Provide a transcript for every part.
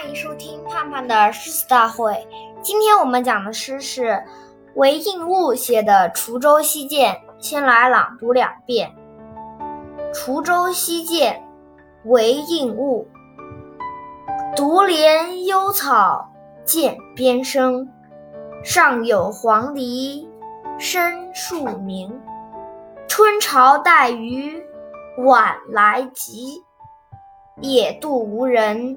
欢迎收听盼盼的诗词大会。今天我们讲的诗是韦应物写的《滁州西涧》，先来朗读两遍。《滁州西涧》韦应物，独怜幽草涧边生，上有黄鹂深树鸣。春潮带雨晚来急，野渡无人。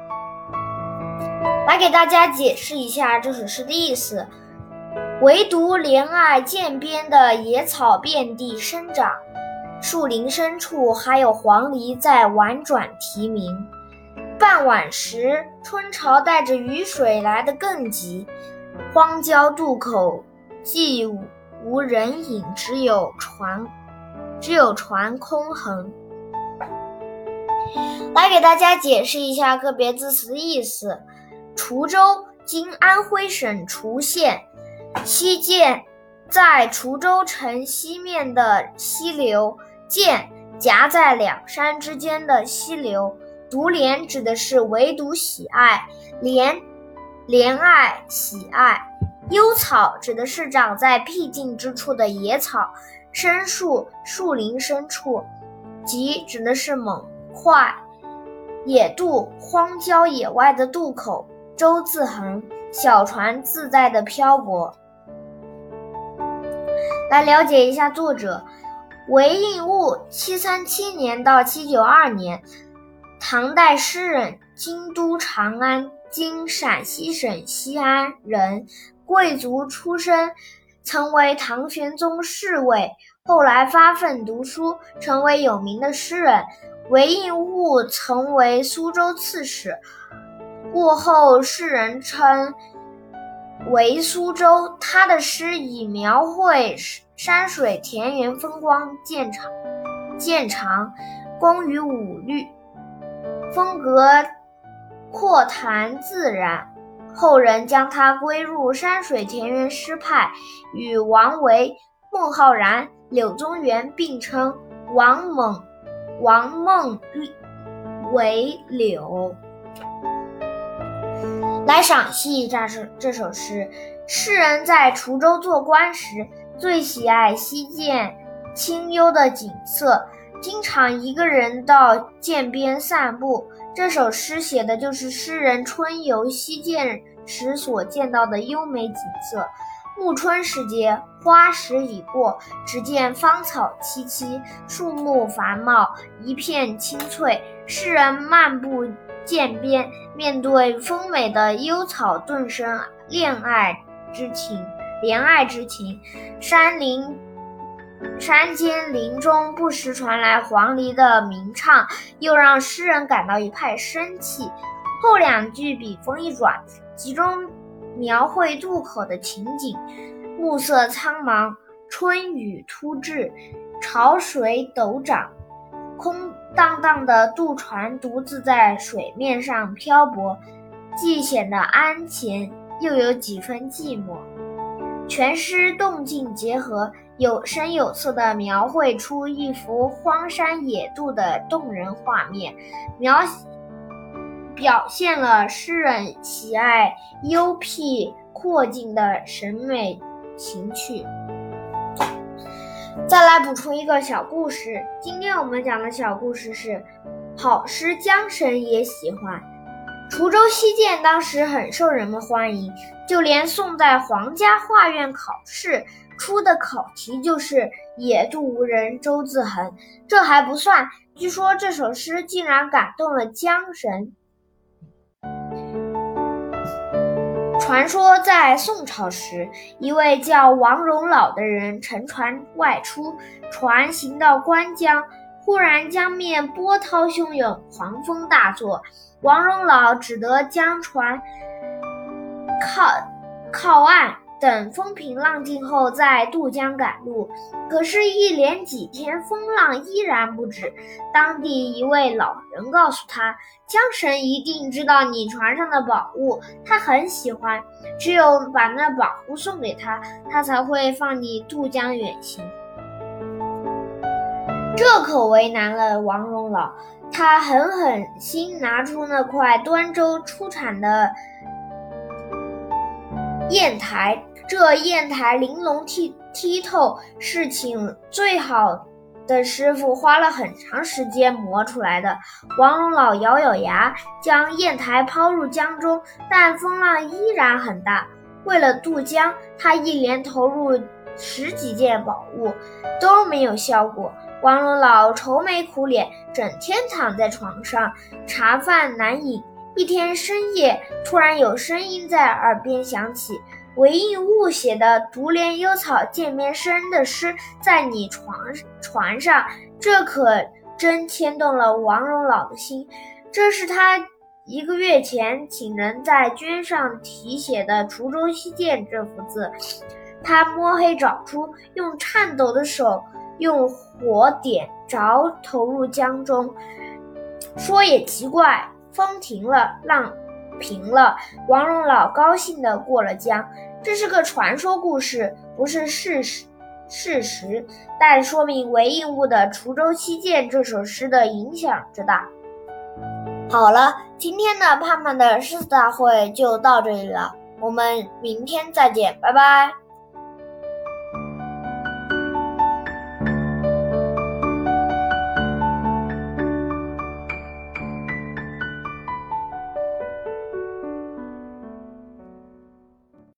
来给大家解释一下这首诗的意思。唯独怜爱涧边的野草遍地生长，树林深处还有黄鹂在婉转啼鸣。傍晚时，春潮带着雨水来得更急，荒郊渡口既无人影，只有船，只有船空横。来给大家解释一下个别字词的意思。滁州，今安徽省滁县。西涧，在滁州城西面的溪流。涧，夹在两山之间的溪流。独怜指的是唯独喜爱，怜，怜爱喜爱。幽草指的是长在僻静之处的野草。深树，树林深处。急指的是猛快。野渡，荒郊野外的渡口。舟自横，小船自在的漂泊。来了解一下作者韦应物，七三七年到七九二年，唐代诗人，京都长安（今陕西省西安）人，贵族出身，曾为唐玄宗侍卫，后来发奋读书，成为有名的诗人。韦应物曾为苏州刺史。过后，世人称为苏州。他的诗以描绘山水田园风光见长，见长，工于五律，风格阔谈自然。后人将他归入山水田园诗派，与王维、孟浩然、柳宗元并称王猛、王孟韦柳。来赏析这首这首诗。诗人在滁州做官时，最喜爱西涧清幽的景色，经常一个人到涧边散步。这首诗写的就是诗人春游西涧时所见到的优美景色。暮春时节，花时已过，只见芳草萋萋，树木繁茂，一片青翠。诗人漫步。涧边，面对丰美的幽草，顿生恋爱之情、怜爱之情。山林、山间林中不时传来黄鹂的鸣唱，又让诗人感到一派生气。后两句笔锋一转，集中描绘渡口的情景：暮色苍茫，春雨突至，潮水陡涨。空荡荡的渡船独自在水面上漂泊，既显得安闲，又有几分寂寞。全诗动静结合，有声有色地描绘出一幅荒山野渡的动人画面，描表现了诗人喜爱幽僻阔静的审美情趣。再来补充一个小故事。今天我们讲的小故事是：好诗江神也喜欢。滁州西涧当时很受人们欢迎，就连宋代皇家画院考试出的考题就是“野渡无人舟自横”。这还不算，据说这首诗竟然感动了江神。传说在宋朝时，一位叫王荣老的人乘船外出，船行到关江，忽然江面波涛汹涌，狂风大作，王荣老只得将船靠靠岸。等风平浪静后，再渡江赶路。可是，一连几天，风浪依然不止。当地一位老人告诉他，江神一定知道你船上的宝物，他很喜欢。只有把那宝物送给他，他才会放你渡江远行。这可为难了王荣老，他狠狠心拿出那块端州出产的砚台。这砚台玲珑剔剔透，是请最好的师傅花了很长时间磨出来的。王龙老咬咬牙，将砚台抛入江中，但风浪依然很大。为了渡江，他一连投入十几件宝物，都没有效果。王龙老愁眉苦脸，整天躺在床上，茶饭难饮。一天深夜，突然有声音在耳边响起。韦应物写的《独怜幽草见面生》的诗在你床船上，这可真牵动了王荣老的心。这是他一个月前请人在绢上题写的“滁州西涧”这幅字。他摸黑找出，用颤抖的手用火点着，投入江中。说也奇怪，风停了，浪。平了，王荣老高兴地过了江。这是个传说故事，不是事实，事实，但说明韦应物的《滁州西涧》这首诗的影响之大。好了，今天的盼盼的诗词大会就到这里了，我们明天再见，拜拜。